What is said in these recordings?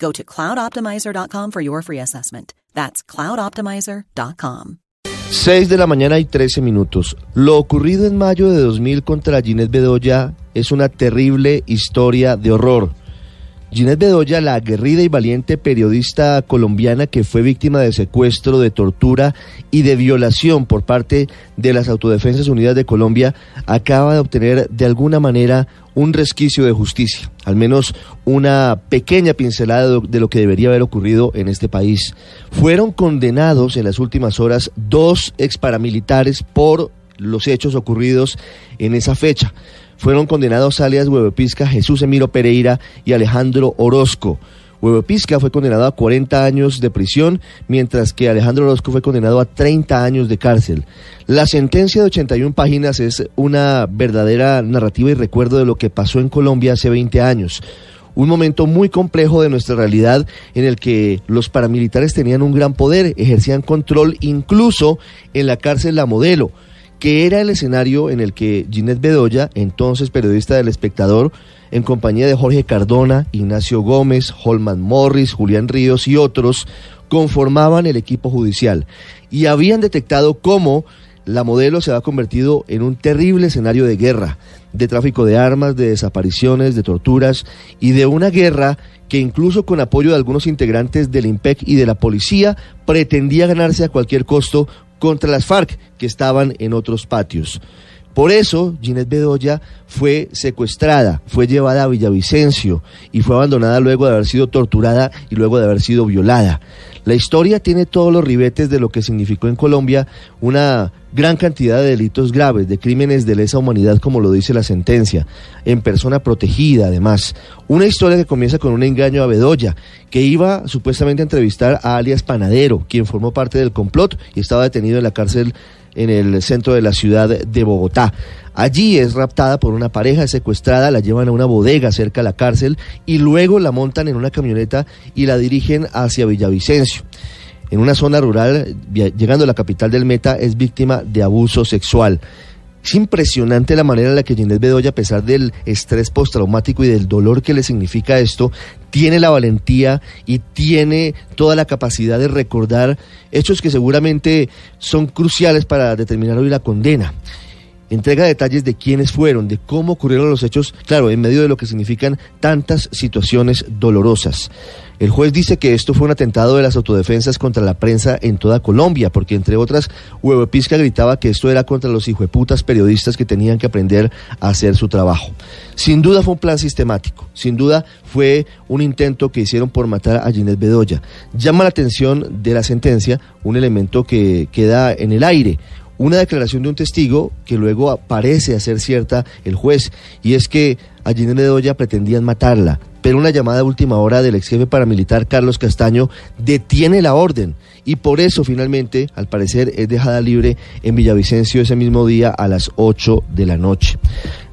Go to cloudoptimizer.com for your free assessment. That's cloudoptimizer.com. 6 de la mañana y 13 minutos. Lo ocurrido en mayo de 2000 contra Ginette Bedoya es una terrible historia de horror. Ginette Bedoya, la aguerrida y valiente periodista colombiana que fue víctima de secuestro, de tortura y de violación por parte de las Autodefensas Unidas de Colombia, acaba de obtener de alguna manera un resquicio de justicia, al menos una pequeña pincelada de lo que debería haber ocurrido en este país. Fueron condenados en las últimas horas dos ex paramilitares por los hechos ocurridos en esa fecha fueron condenados alias Huevopisca Jesús Emiro Pereira y Alejandro Orozco. Huevopisca fue condenado a 40 años de prisión, mientras que Alejandro Orozco fue condenado a 30 años de cárcel. La sentencia de 81 páginas es una verdadera narrativa y recuerdo de lo que pasó en Colombia hace 20 años un momento muy complejo de nuestra realidad en el que los paramilitares tenían un gran poder, ejercían control incluso en la cárcel La Modelo que era el escenario en el que Ginette Bedoya, entonces periodista del Espectador, en compañía de Jorge Cardona, Ignacio Gómez, Holman Morris, Julián Ríos y otros, conformaban el equipo judicial y habían detectado cómo la modelo se había convertido en un terrible escenario de guerra, de tráfico de armas, de desapariciones, de torturas y de una guerra que incluso con apoyo de algunos integrantes del IMPEC y de la policía pretendía ganarse a cualquier costo contra las FARC que estaban en otros patios. Por eso, Ginette Bedoya fue secuestrada, fue llevada a Villavicencio y fue abandonada luego de haber sido torturada y luego de haber sido violada. La historia tiene todos los ribetes de lo que significó en Colombia una gran cantidad de delitos graves, de crímenes de lesa humanidad, como lo dice la sentencia, en persona protegida además. Una historia que comienza con un engaño a Bedoya, que iba supuestamente a entrevistar a alias Panadero, quien formó parte del complot y estaba detenido en la cárcel en el centro de la ciudad de Bogotá. Allí es raptada por una pareja secuestrada, la llevan a una bodega cerca de la cárcel y luego la montan en una camioneta y la dirigen hacia Villavicencio. En una zona rural, llegando a la capital del Meta, es víctima de abuso sexual. Es impresionante la manera en la que Ginés Bedoya, a pesar del estrés postraumático y del dolor que le significa esto, tiene la valentía y tiene toda la capacidad de recordar hechos que seguramente son cruciales para determinar hoy la condena entrega detalles de quiénes fueron, de cómo ocurrieron los hechos, claro, en medio de lo que significan tantas situaciones dolorosas. El juez dice que esto fue un atentado de las autodefensas contra la prensa en toda Colombia, porque entre otras, Huevo Pisca gritaba que esto era contra los hijueputas periodistas que tenían que aprender a hacer su trabajo. Sin duda fue un plan sistemático, sin duda fue un intento que hicieron por matar a Ginés Bedoya. Llama la atención de la sentencia un elemento que queda en el aire, una declaración de un testigo que luego parece hacer cierta el juez, y es que a Ginés Bedoya pretendían matarla, pero una llamada de última hora del ex jefe paramilitar Carlos Castaño detiene la orden y por eso finalmente, al parecer, es dejada libre en Villavicencio ese mismo día a las 8 de la noche.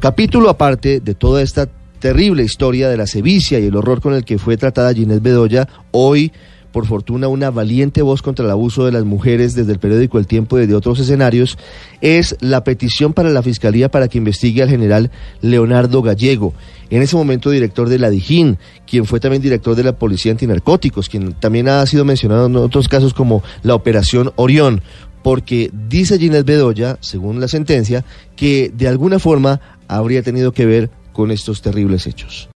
Capítulo aparte de toda esta terrible historia de la sevicia y el horror con el que fue tratada Ginés Bedoya, hoy por fortuna, una valiente voz contra el abuso de las mujeres desde el periódico El Tiempo y desde otros escenarios, es la petición para la Fiscalía para que investigue al general Leonardo Gallego, en ese momento director de la DIJÍN, quien fue también director de la Policía Antinarcóticos, quien también ha sido mencionado en otros casos como la Operación Orión, porque dice Ginés Bedoya, según la sentencia, que de alguna forma habría tenido que ver con estos terribles hechos.